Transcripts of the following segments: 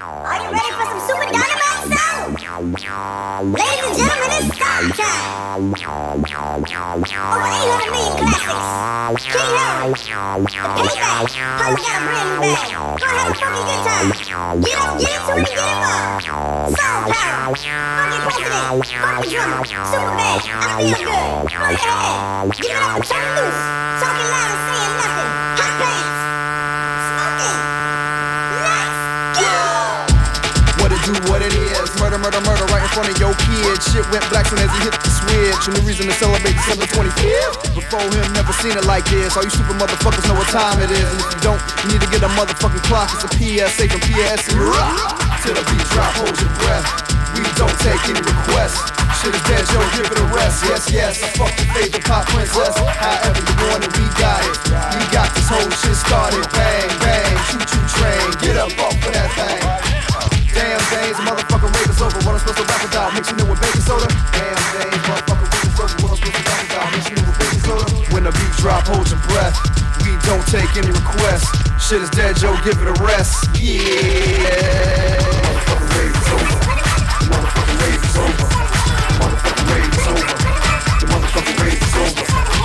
Are you ready for some super dynamite sound? Ladies and gentlemen, it's start time. Over 800 million classics. King Harry. Payback. You got a brand new bag. Gonna have a funky good time. Get up, get it, and get involved. Soul power. Funky president. Funky drummer. Super bad. I feel good. Go ahead. Give it up, turn loose. Talking loud and saying nothing. Do, what it is. Murder, murder, murder right in front of your kid. Shit went black soon as he hit the switch. A new reason to celebrate December 25th. Before him, never seen it like this. All you stupid motherfuckers know what time it is. And if you don't, you need to get a motherfucking clock. It's a PSA from PSC. Till the beat drop, hold your breath. We don't take any requests. Shit is dead, yo, give it a rest. Yes, yes, I fuck your favorite pop princess. However you want it, we got it. We got this whole shit started. Bang, bang, choo choo train. Get up off of that thing. Damn days, motherfucker rave is over. What I'm supposed to rap about? Mixing it with baking soda. Damn days, motherfucker rave is over. What I'm supposed to rap about? Mixing it with baking soda. When the beat drop, hold your breath. We don't take any requests. Shit is dead, Joe. Give it a rest. Yeah. Motherfucker rave is over. Motherfucker rave is over. Motherfucker rave is over. The motherfucker rave is over.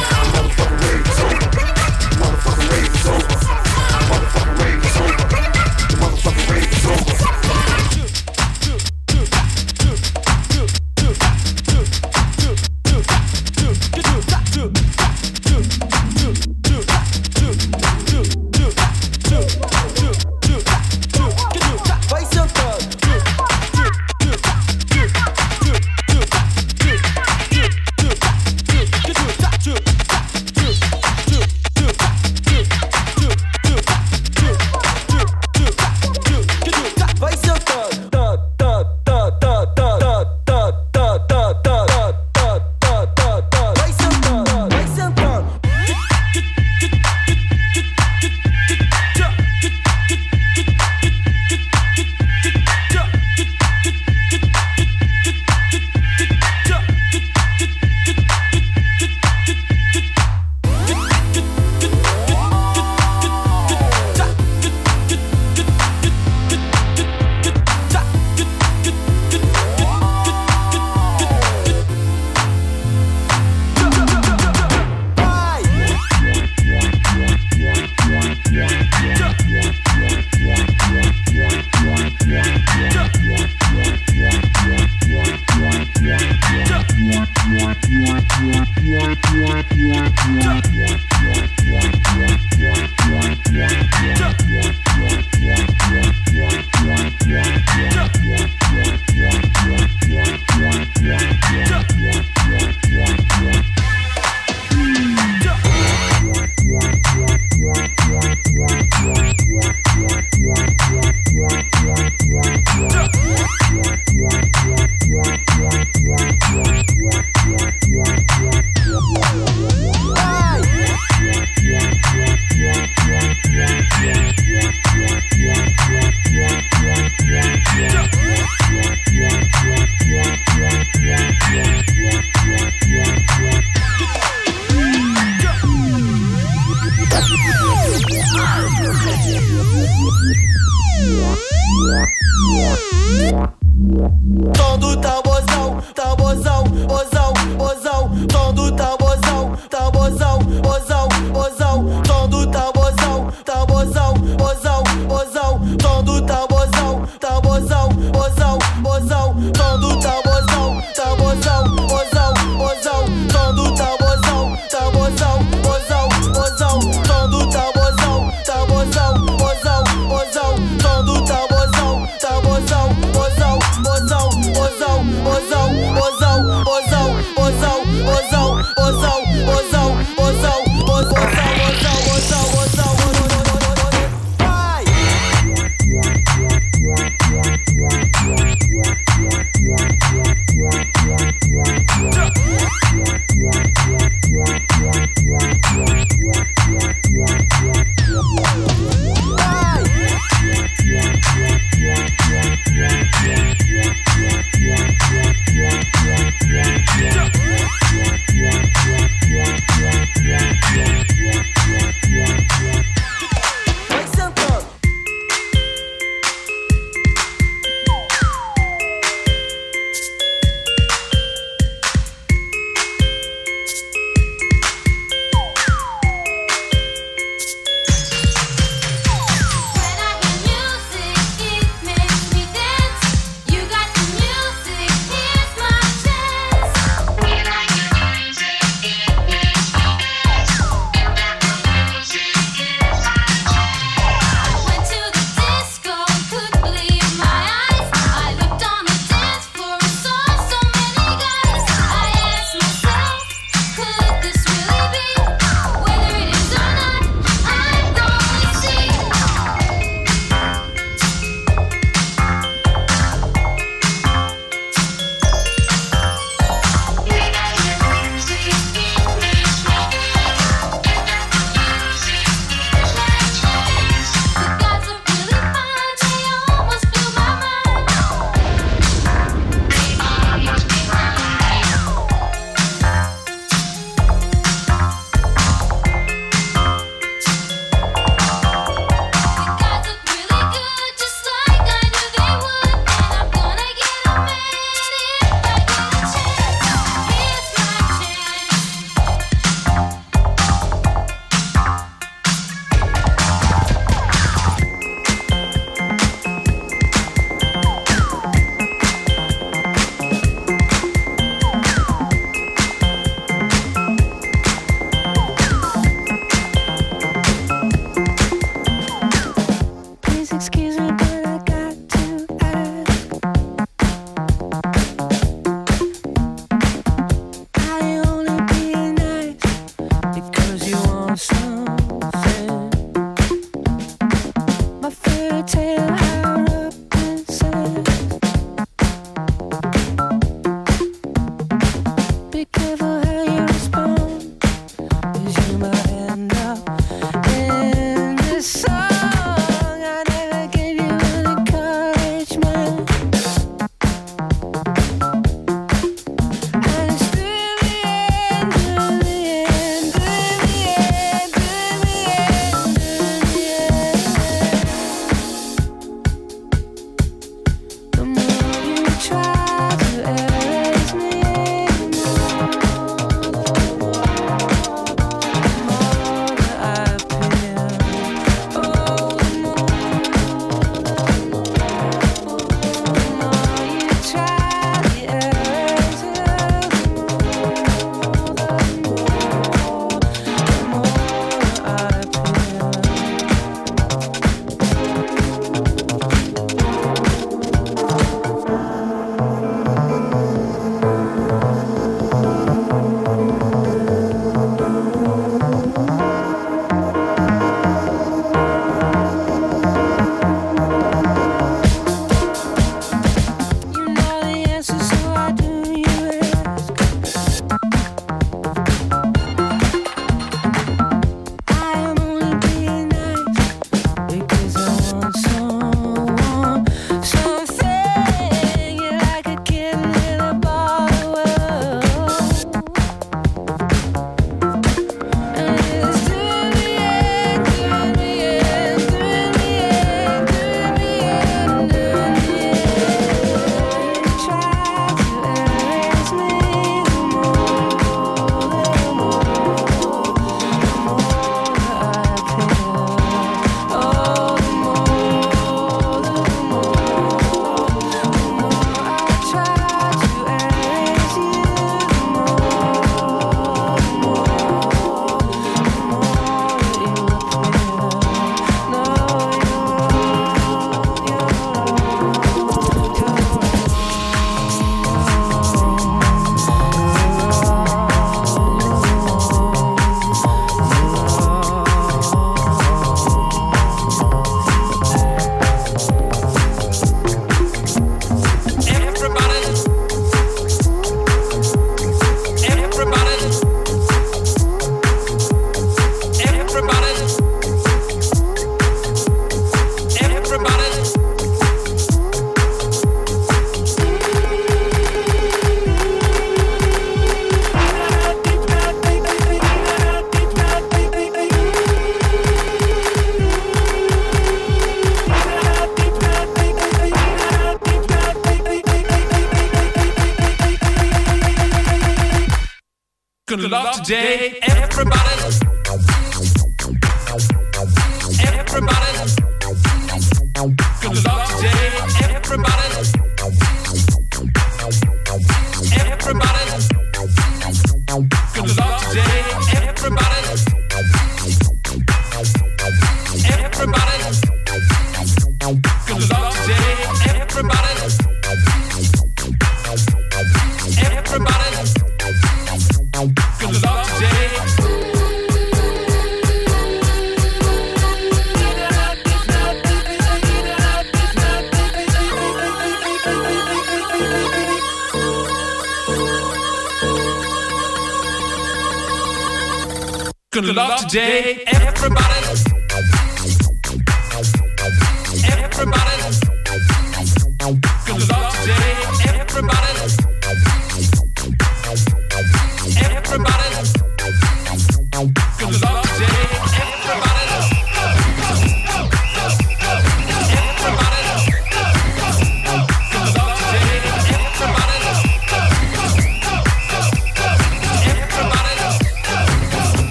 day.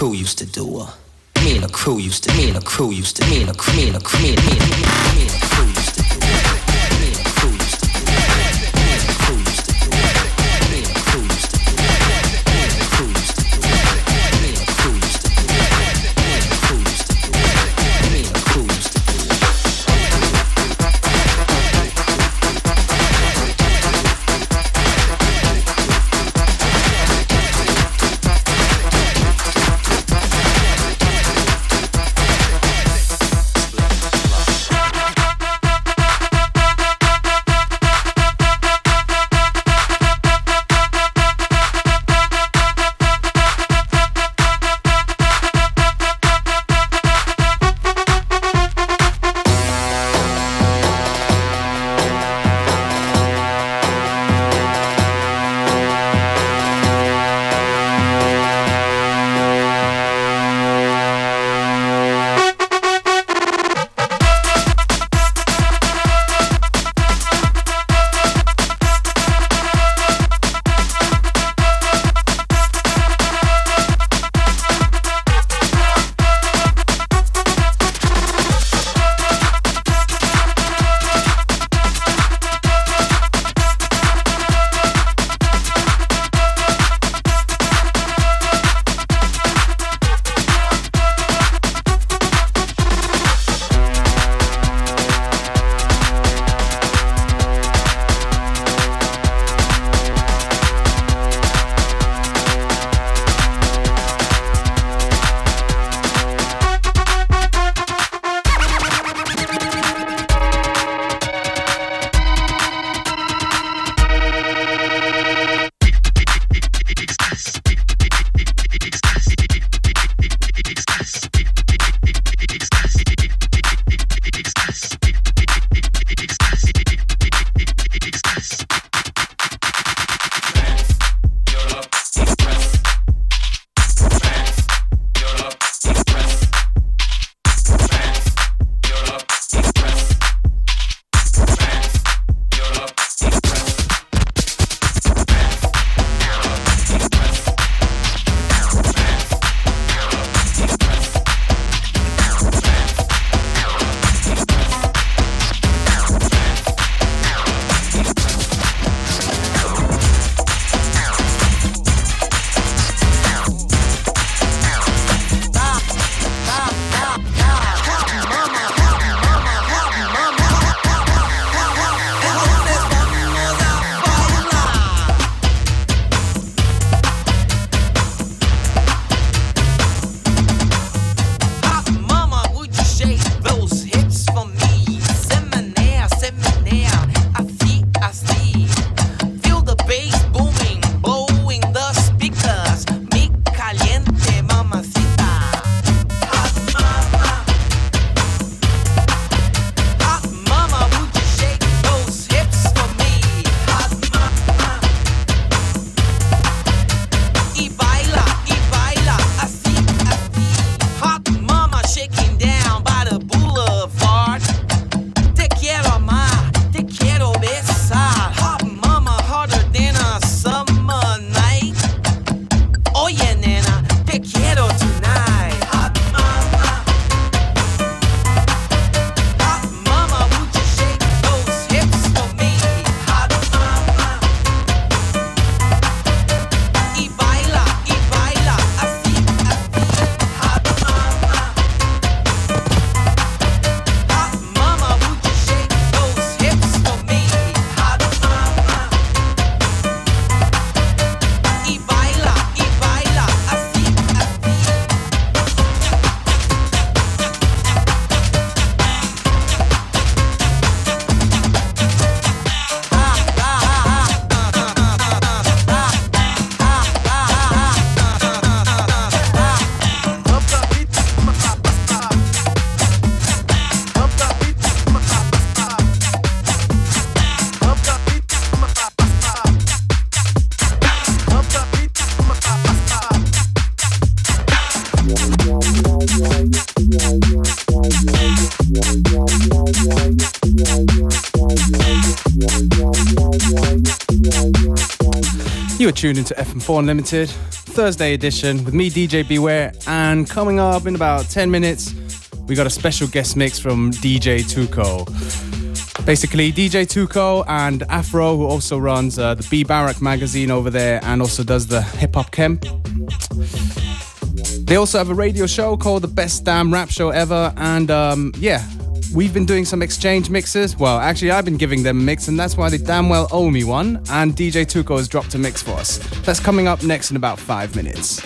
crew used to do. Uh, me and a crew used to. Me and a crew used to. Me and a crew. Me and a crew. Me and a crew. Tuned into FM4 Unlimited, Thursday edition with me, DJ Beware. And coming up in about 10 minutes, we got a special guest mix from DJ Tuco. Basically, DJ Tuco and Afro, who also runs uh, the B Barak magazine over there and also does the Hip Hop Camp. They also have a radio show called The Best Damn Rap Show Ever. And um, yeah, We've been doing some exchange mixes. Well, actually, I've been giving them a mix, and that's why they damn well owe me one. And DJ Tuco has dropped a mix for us. That's coming up next in about five minutes.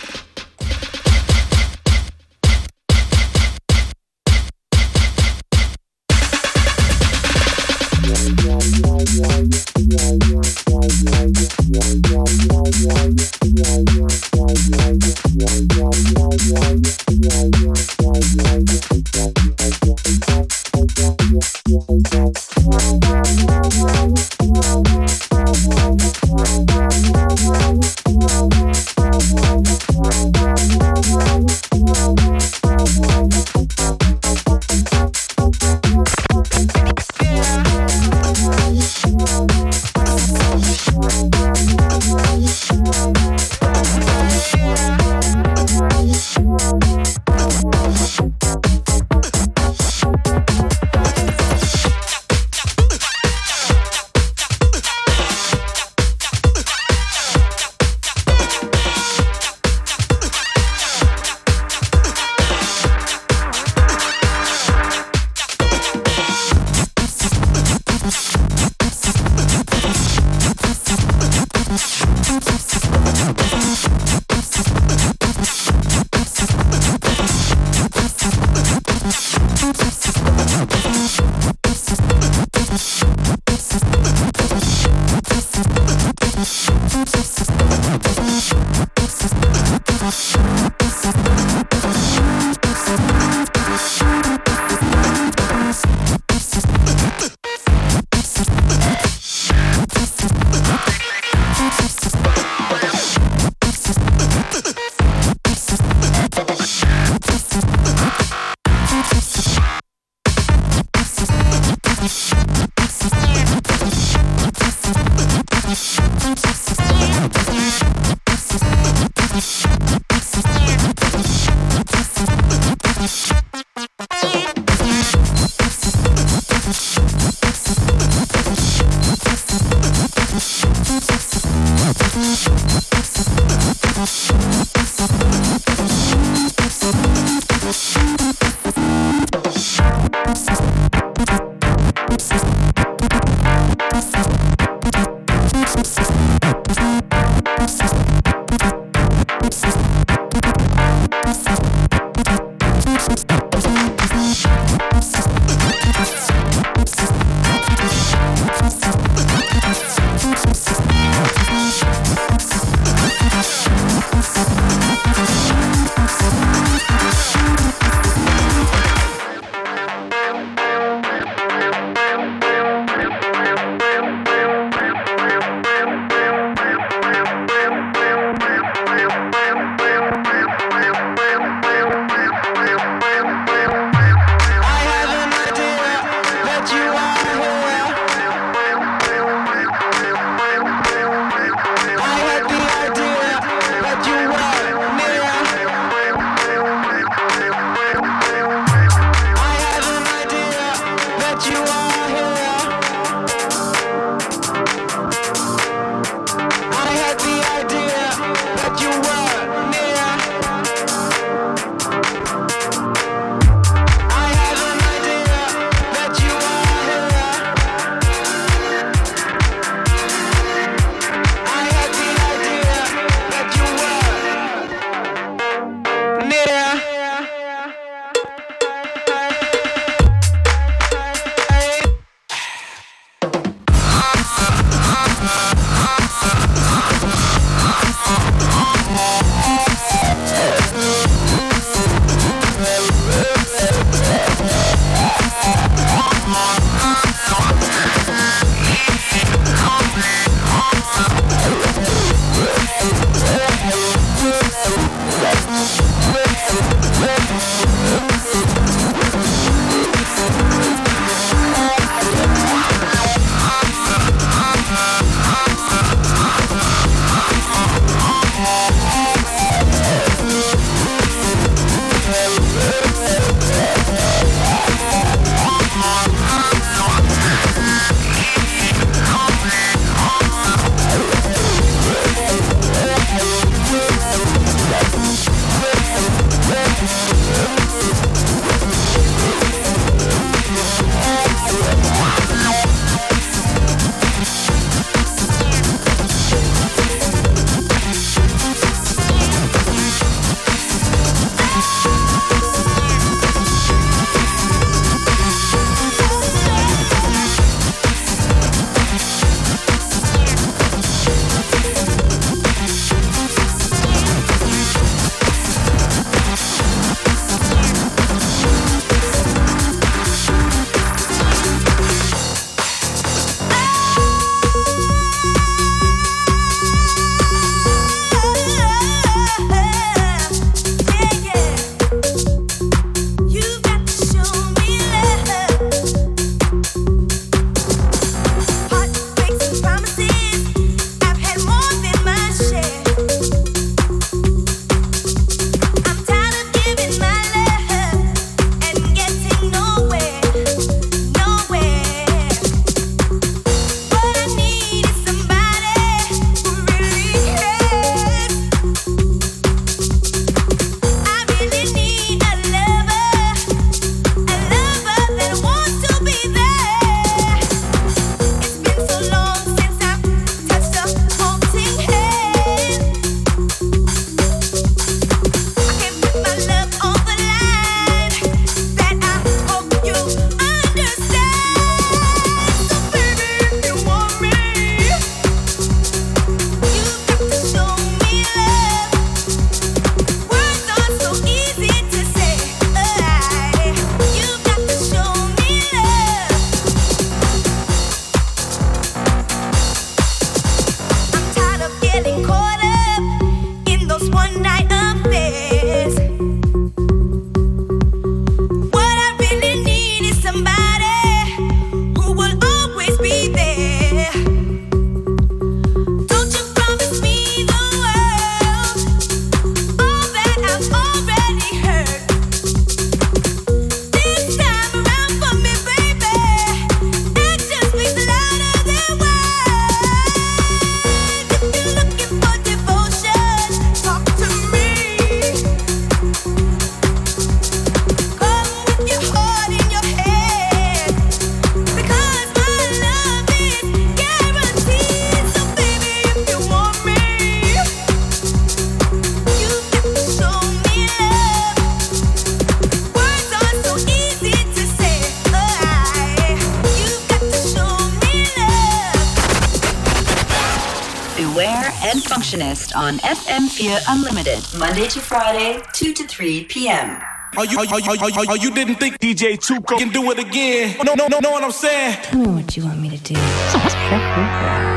3 p.m. Oh, you, oh, you, oh, you, oh, you didn't think DJ Tuco can do it again? No, no, no, know what I'm saying? Tell me what you want me to do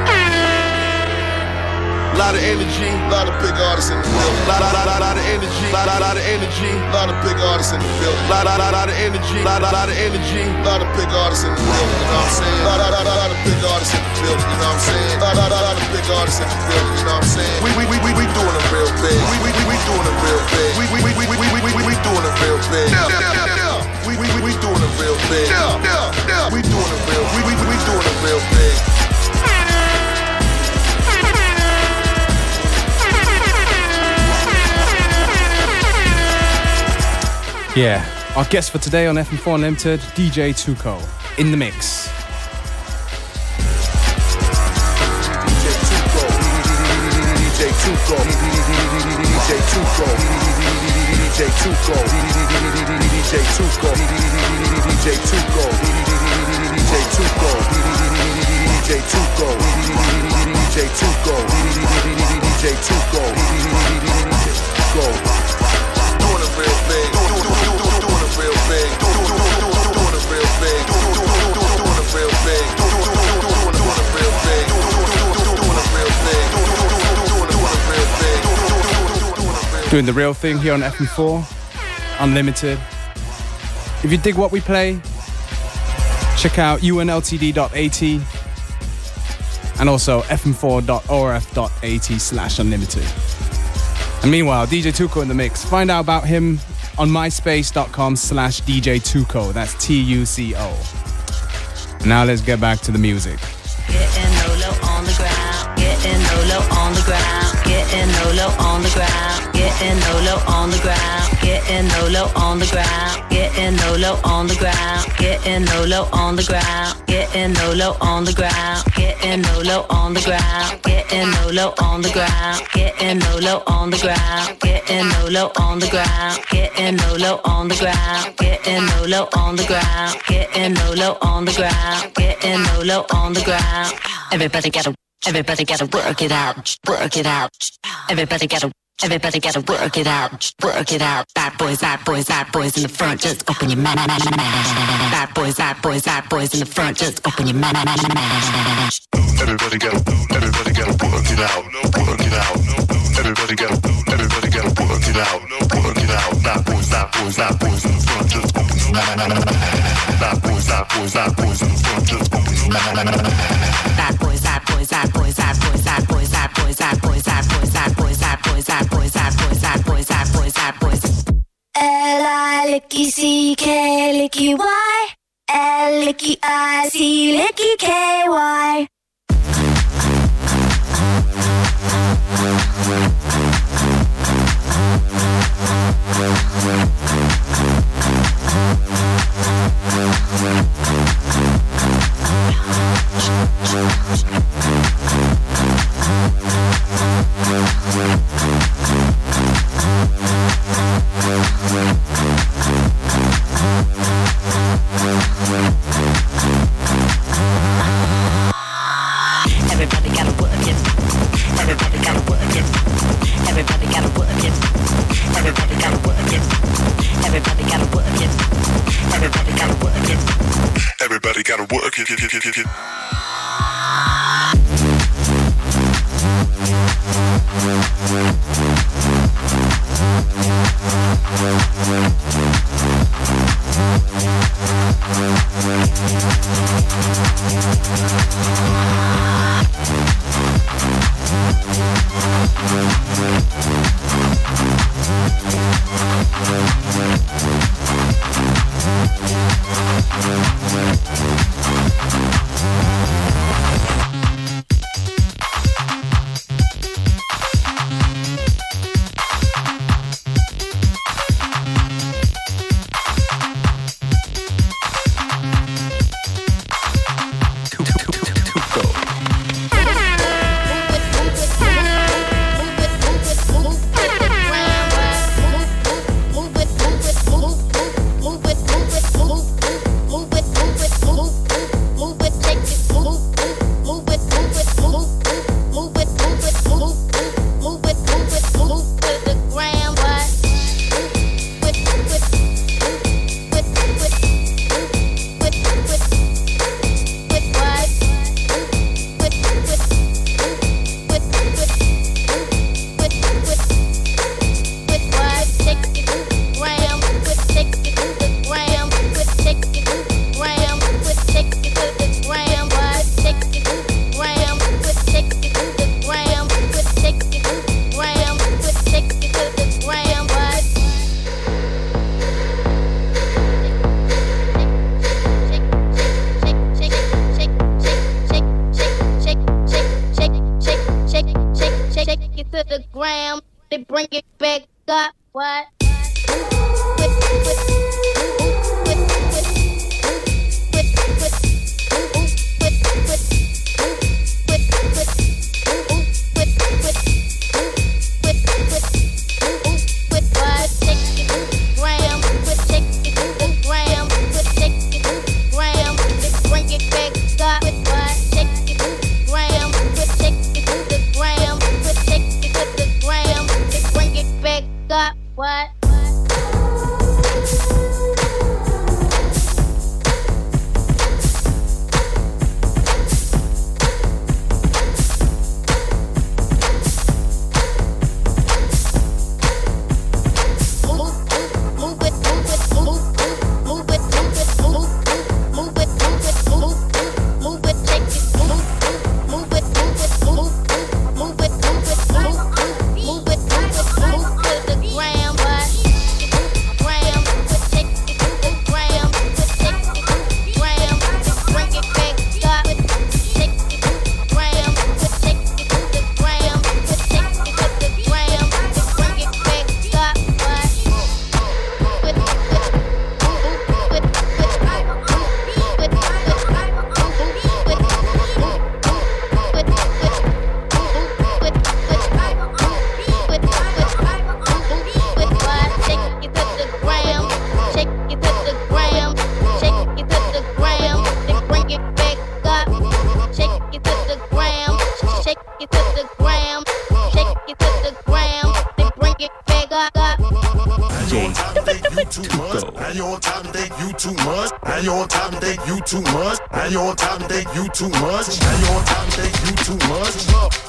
lot of energy, lot of big artists in the building. Lot, lot, lot, lot of energy, lot, lot, lot of energy, lot of big artists in the building. Lot, lot, lot, of energy, lot, lot, lot of energy, lot of big artists in the building. You know what I'm saying? Lot, lot, lot, lot of big artists in the building. You know what I'm saying? Lot, lot, lot, lot of big artists in the building. You know what I'm saying? We, we, we, we, we doing it real thing. We, we, we, we doing it real thing. We, we, we, we, we, we, we, we doing it real thing. Yeah. We, we, we doing it real thing. We doing it real. We, we, we doing it real thing. Yeah. Our guest for today on FM4 Unlimited, DJ Tuco, in the mix. DJ Tuco, DJ Tuco, Tuco doing it real big. Doing the real thing here on FM4 Unlimited. If you dig what we play, check out unltd.at and also fm4.orf.at slash unlimited. And meanwhile, DJ Tuco in the mix. Find out about him on myspace.com slash DJ Tuco. That's T-U-C-O. Now let's get back to the music. Getting low, low on the ground. Getting low, low on the ground. Getting low, low on the ground. Getting low, low on the ground. Getting low, low on the ground. Getting low, low on the ground. Getting low, low on the ground. Getting low, low on the ground. Getting low, low on the ground. Getting low, low on the ground. Getting low, low on the ground. Getting low, low on the ground. Getting low, low on the ground. Getting low, low on the ground. Getting low, low on the ground. Getting low, low on the ground. Everybody gotta, everybody gotta work it out, work it out. Everybody gotta. Everybody gotta work it out, work it out. Bad boys, bad boys, bad boys in the front, just open your mouth. Bad boys, bad boys, bad boys in the front, just open your mouth. Everybody gotta, everybody gotta work it out, work it out. Everybody gotta, everybody gotta work it out, work it out. Bad boys, bad boys, bad boys in the front, just open your mouth. Bad boys, bad boys, bad boys in the front, just open your mouth. Bad boys, bad boys, bad boys, bad boys, L I licky C K licky Y L licky I C licky K Y. Everybody gotta work it. Everybody gotta work it. Everybody gotta work it. Everybody gotta work it. Everybody gotta work it. Bring it back up. What? too much. Now you on top and think you too much. Now you on top and think you too much. Up.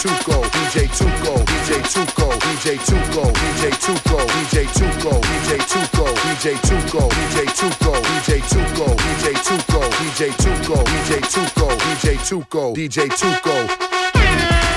Tuco, DJ Tuco, DJ Tuco, DJ Tuco, DJ Tuco, DJ Tuco, DJ Tuco, DJ Tuco, DJ Tuco, DJ Tuco, DJ Tuco, DJ Tuco, DJ Tuco, DJ Tuco, DJ Tuco.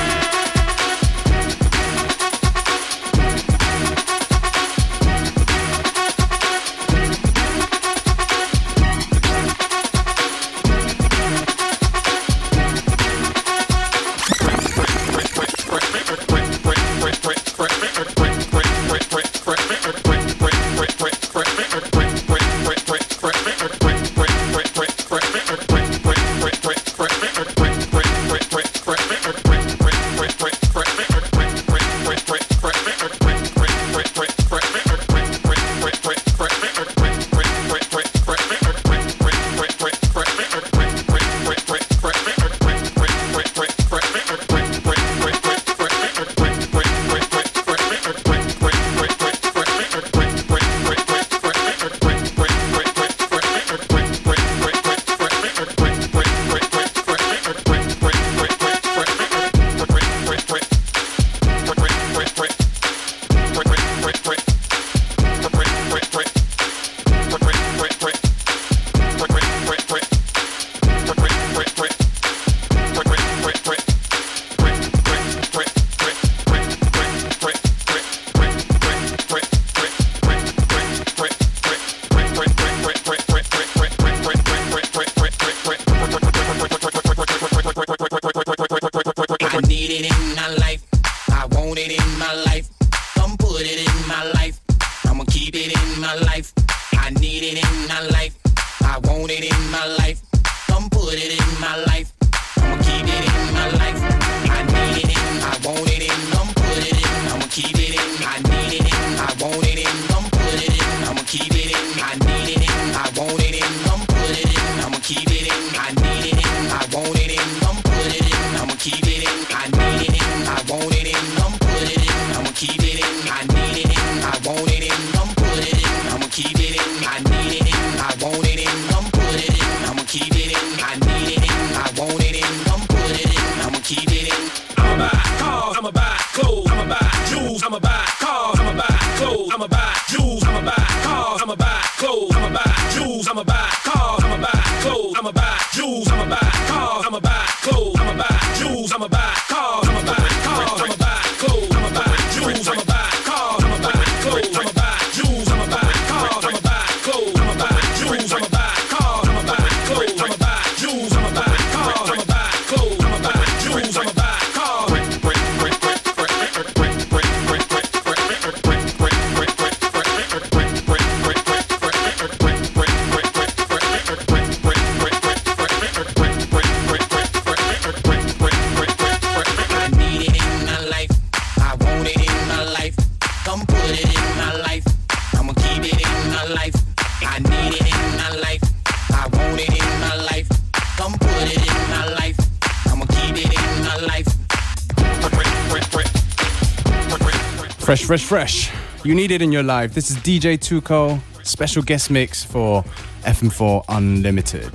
Fresh, fresh, fresh. You need it in your life. This is DJ Tuco, special guest mix for FM4 Unlimited.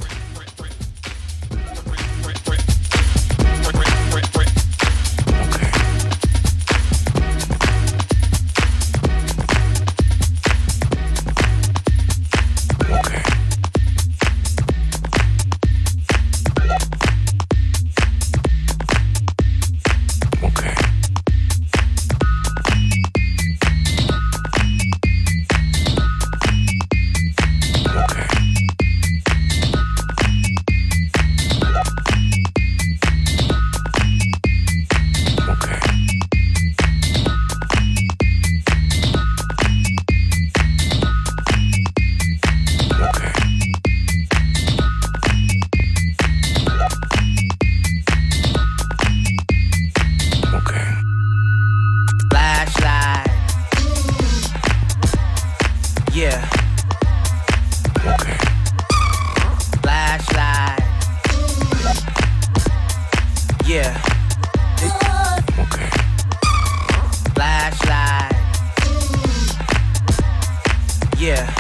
Yeah.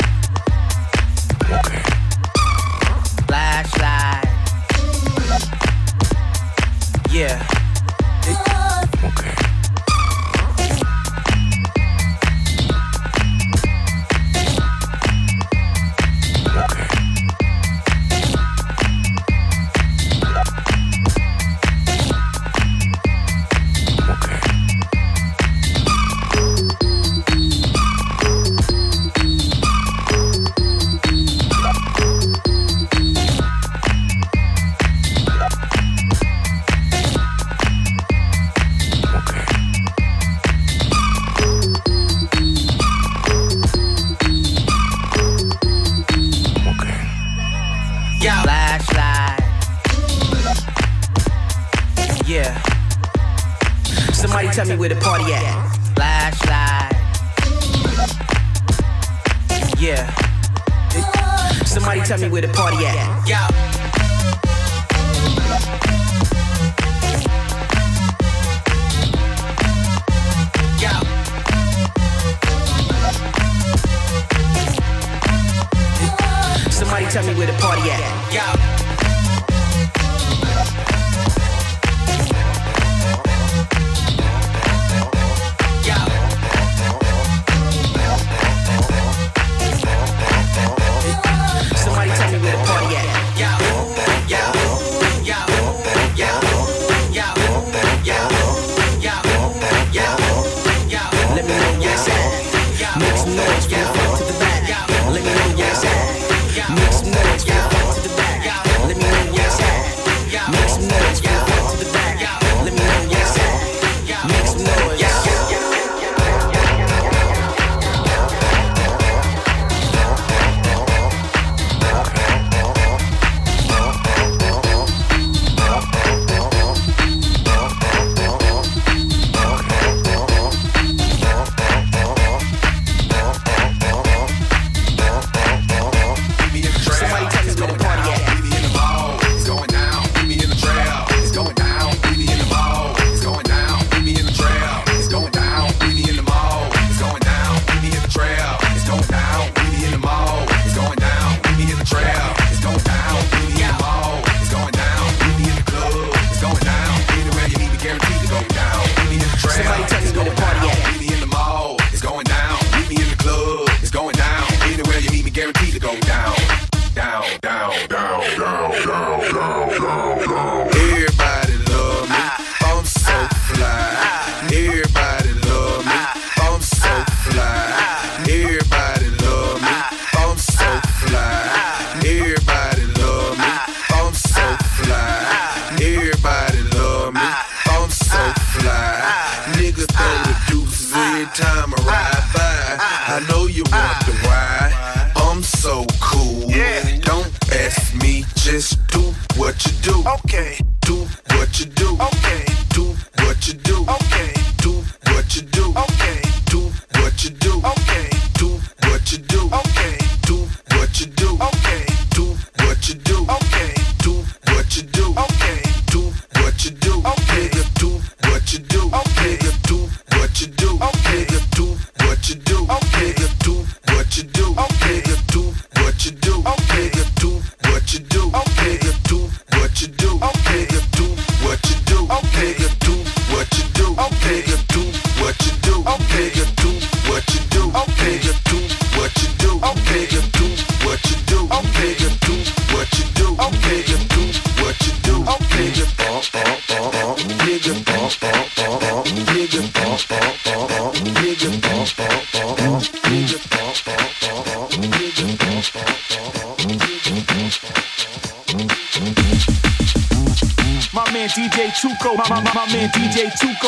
I know you want the ride. I'm so cool. Yeah. Don't ask me, just do what you do. Okay.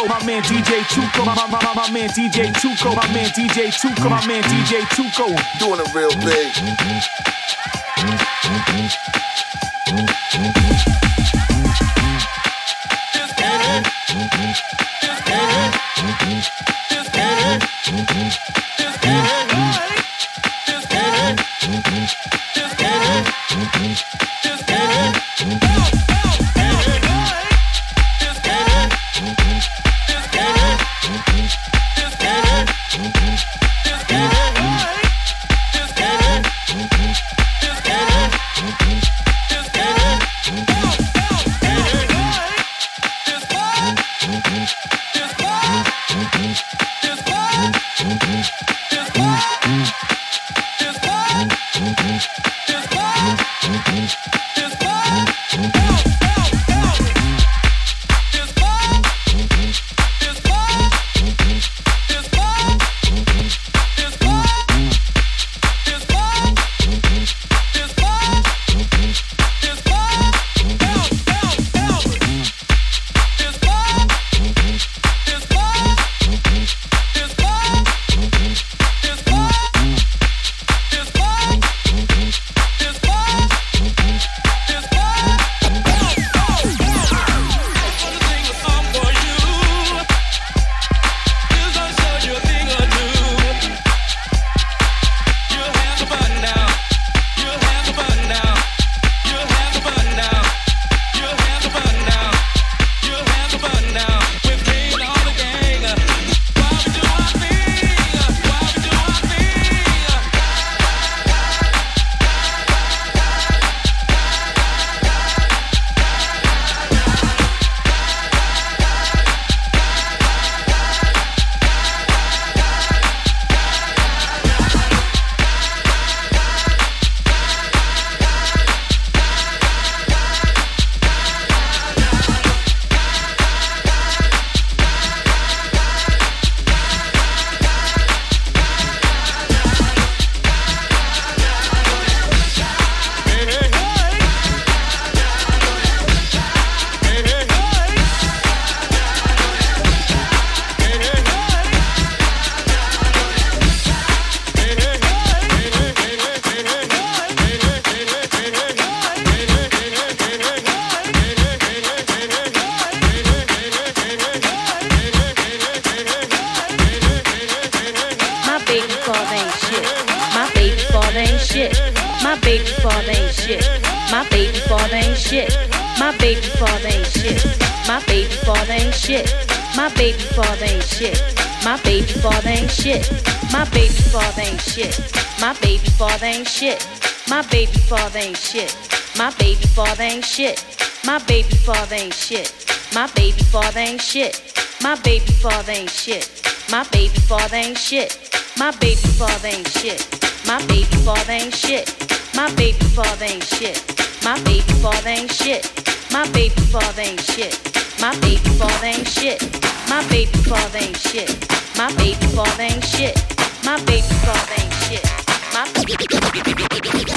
Tuco, my man DJ Tuco, my, my, my, my man DJ Tuco, my man DJ Tuco, my man DJ Tuco. Doing a real thing. Father ain't shit. My baby father ain't shit. My baby father ain't shit. My baby father ain't shit. My baby father ain't shit. My baby father ain't shit. My baby father ain't shit. My baby father ain't shit. My baby father ain't shit. My baby father ain't shit. My baby father ain't shit. My baby father ain't shit. My baby father ain't shit. My baby father ain't shit. My